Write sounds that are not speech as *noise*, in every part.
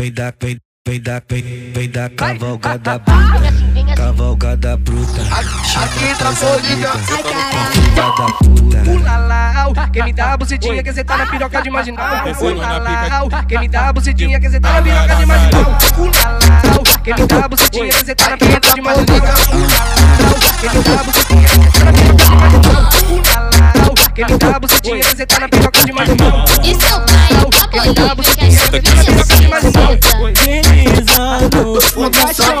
vem da, vem, vem da, vem, vem da cavalgada *laughs* bruta, cavalgada bruta. Aqui tá Bolívia. Filha da puta. Ulalau, quem me dá a bucetinha que cê tá na piroca de marginal. Ulalau, quem me dá a bucetinha que cê tá na piroca de marginal. Ulalau, quem me dá a bucetinha que cê tá na piroca de marginal. Ulalau, quem me dá a bucetinha que cê tá na piroca de marginal. Ulalau, quem me dá a bucetinha que cê tá na piroca de marginal. E seu pai, a polícia, que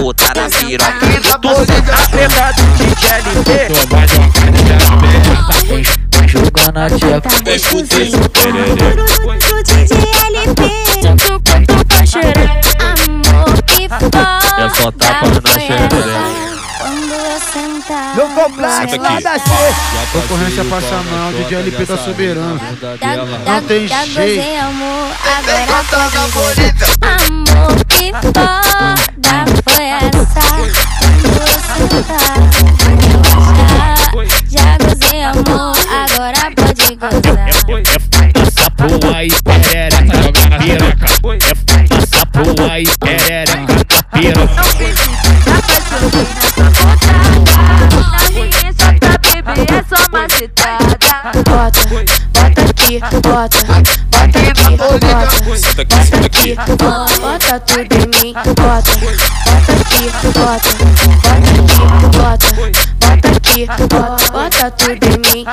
puta na piroca Tá Tu senta a treta do DJ Jogando a tcheca. Vem fuder, pro DJ LP. Quanto pra cheirar. Amor que foda. É só tapa na foi xereca. essa. Quando eu sentar. No complexo lá da C. Concorrência passa mal, DJ LP tá soberano. Não tem jeito. Vem Agora pode bonita. Amor Agora pode gozar Passa pro aí, perereca na piroca. É passa pro aí, perereca na piroca. Não pedi, já faz botada. Na minha só pra beber, é só macetada. Bota, bota aqui, bota Bota aqui, bota Bota aqui, bota Bota tudo em mim, bota Bota aqui, bota Bota aqui, bota Bota aqui, bota Bota tudo em